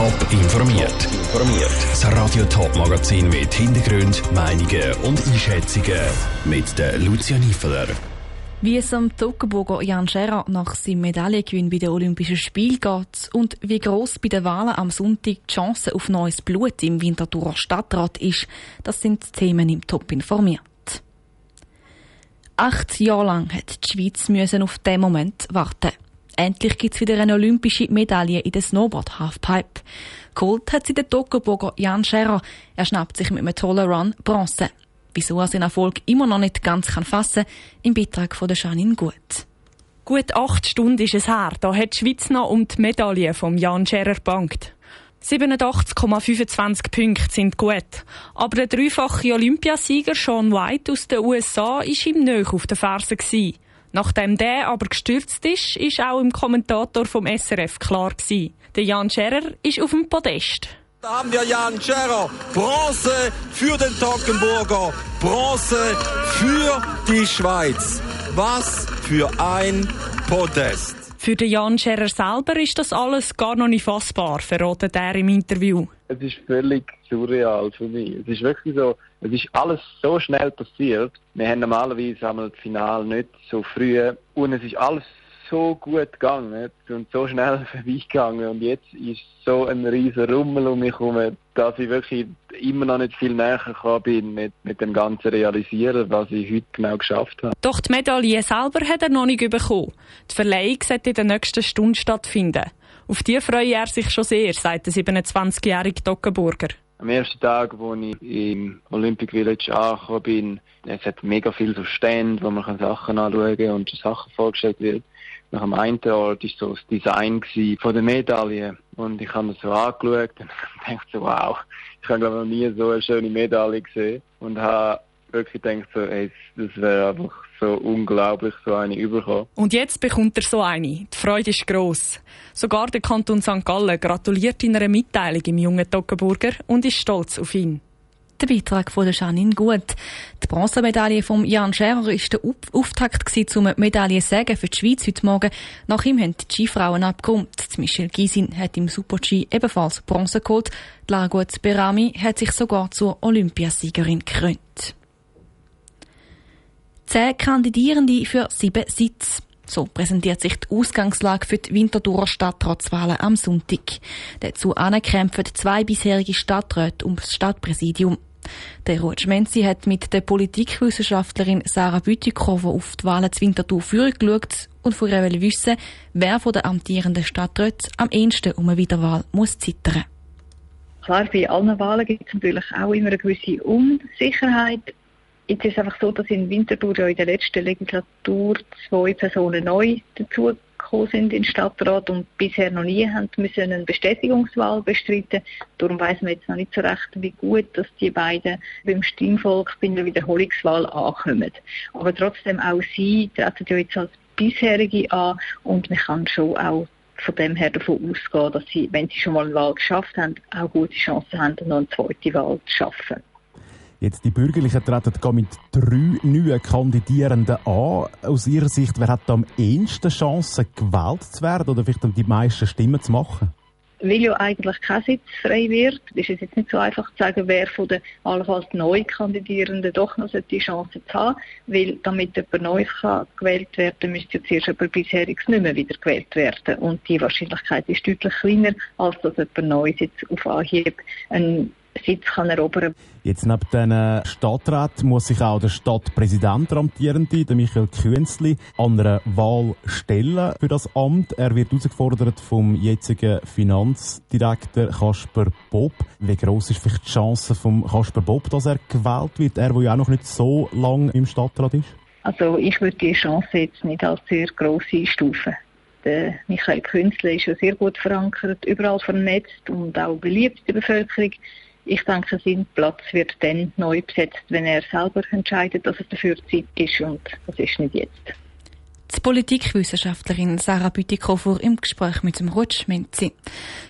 Top informiert. Informiert. Das Radio Top Magazin mit Hintergrund, Meinungen und Einschätzungen mit der Lucia Niefeler. Wie es am Toggenburger Jan Scherer nach seinem Medaillengewinn bei den Olympischen Spielen geht und wie gross bei den Wahlen am Sonntag die Chance auf neues Blut im Winterthurer Stadtrat ist, das sind die Themen im Top informiert. Acht Jahre lang hat die Schweiz müssen auf diesen Moment warten. Endlich gibt es wieder eine olympische Medaille in der Snowboard Halfpipe. Geholt hat sie der Toggenburger Jan Scherer. Er schnappt sich mit einem tollen Run Bronze. Wieso er seinen Erfolg immer noch nicht ganz kann fassen im Beitrag von der Janine Gut. Gut acht Stunden ist es her, da hat die Schweiz noch um die Medaille vom Jan Scherer bankt. 87,25 Punkte sind gut. Aber der dreifache Olympiasieger Sean White aus den USA ist ihm nicht auf den Fersen. Nachdem der aber gestürzt ist, ist auch im Kommentator vom SRF klar gewesen. Der Jan Scherer ist auf dem Podest. Da haben wir Jan Scherer. Bronze für den Toggenburger. Bronze für die Schweiz. Was für ein Podest. Für den Jan Scherer selber ist das alles gar noch nicht fassbar, verratet er im Interview. Es ist völlig surreal für mich. Es ist wirklich so, es ist alles so schnell passiert. Wir haben normalerweise einmal das Finale nicht so früh und es ist alles so gut gegangen und so schnell vorbeigegangen und jetzt ist so ein riesen Rummel um mich herum, dass ich wirklich immer noch nicht viel näher bin mit, mit dem ganzen Realisieren, was ich heute genau geschafft habe. Doch die Medaille selber hat er noch nicht bekommen. Die Verleihung sollte in der nächsten Stunde stattfinden. Auf die freue er sich schon sehr, sagt der 27-jährige Dockenburger. Am ersten Tag, wo ich im Olympic Village angekommen bin, es hat mega viele so Stände, wo man Sachen anschauen kann und Sachen vorgestellt wird. Nach dem einen Ort war so das Design von der Medaille. Und ich habe mir so angeschaut und dachte so, wow, ich habe glaube noch nie so eine schöne Medaille gesehen. Und habe wirklich gedacht so, ey, das wäre einfach so unglaublich, so eine überkommen. Und jetzt bekommt er so eine. Die Freude ist gross. Sogar der Kanton St. Gallen gratuliert in einer Mitteilung im jungen Toggenburger und ist stolz auf ihn. Der Beitrag von Janine Gut. Die Bronzemedaille von Jan Scherer war der Auftakt zum Medaillensägen für die Schweiz heute Morgen. Nach ihm haben die Skifrauen abgekommen. Michelle Gysin hat im Super-G ebenfalls Bronze geholt. Largut Berami hat sich sogar zur Olympiasiegerin gekrönt. Zehn Kandidierende für sieben Sitze. So präsentiert sich die Ausgangslage für die Winterthurer Stadtratswahlen am Sonntag. Dazu kämpfen zwei bisherige Stadträte um das Stadtpräsidium. Der Ruth Schmenzi hat mit der Politikwissenschaftlerin Sarah Bütikofer auf die Wahlen zu Winterthur geschaut und von ihr wissen, wer von den amtierenden Stadträten am ehesten um eine Wiederwahl muss zittern. Klar, bei allen Wahlen gibt es natürlich auch immer eine gewisse Unsicherheit. Jetzt ist es einfach so, dass in Winterthur ja in der letzten Legislatur zwei Personen neu dazugekommen sind in den Stadtrat und bisher noch nie haben müssen eine Bestätigungswahl bestreiten. Darum weiß man jetzt noch nicht so recht, wie gut, dass die beiden beim Stimmvolk bei der Wiederholungswahl ankommen. Aber trotzdem auch sie treten ja jetzt als bisherige an und man kann schon auch von dem her davon ausgehen, dass sie, wenn sie schon mal eine Wahl geschafft haben, auch gute Chancen haben, noch eine zweite Wahl zu schaffen. Jetzt die Bürgerlichen treten mit drei neuen Kandidierenden an. Aus Ihrer Sicht, wer hat am ehesten Chancen, gewählt zu werden oder vielleicht die meisten Stimmen zu machen? Weil ja eigentlich kein Sitz frei wird, ist es jetzt nicht so einfach zu sagen, wer von den allenfalls neu Kandidierenden doch noch die Chance zu haben. Weil damit jemand Neues kann gewählt werden müsste ja zuerst jemand Bisheriges nicht mehr wieder gewählt werden. Und die Wahrscheinlichkeit ist deutlich kleiner, als dass jemand Neues jetzt auf Anhieb einen Sitz kann erobern Jetzt neben den Stadtrat muss sich auch der Stadtpräsident, der amtierende, der Michael Künzli, an einer Wahl stellen für das Amt. Er wird herausgefordert vom jetzigen Finanzdirektor Kasper Bob. Wie gross ist vielleicht die Chance von Kasper Bob, dass er gewählt wird? Er, der ja auch noch nicht so lange im Stadtrat ist? Also ich würde die Chance jetzt nicht als sehr gross einstufen. Der Michael Künzli ist ja sehr gut verankert, überall vernetzt und auch beliebt in der Bevölkerung. Ich denke, sein Platz wird dann neu besetzt, wenn er selber entscheidet, dass es dafür Zeit ist und das ist nicht jetzt. Die Politikwissenschaftlerin Sarah Bütikofer im Gespräch mit dem Rutschmenzi.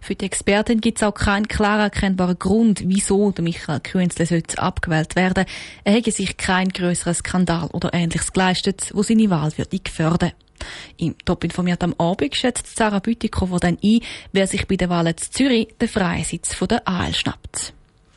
Für die Expertin gibt es auch keinen klar erkennbaren Grund, wieso der Michael Künzle sollte abgewählt werden. Er hätte sich keinen größeren Skandal oder Ähnliches geleistet, wo seine Wahl würde gefördert. Im Top informiert am Abend schätzt Sarah Bütikofer dann ein, wer sich bei den Wahlen zu Zürich den freien Sitz von der AL schnappt.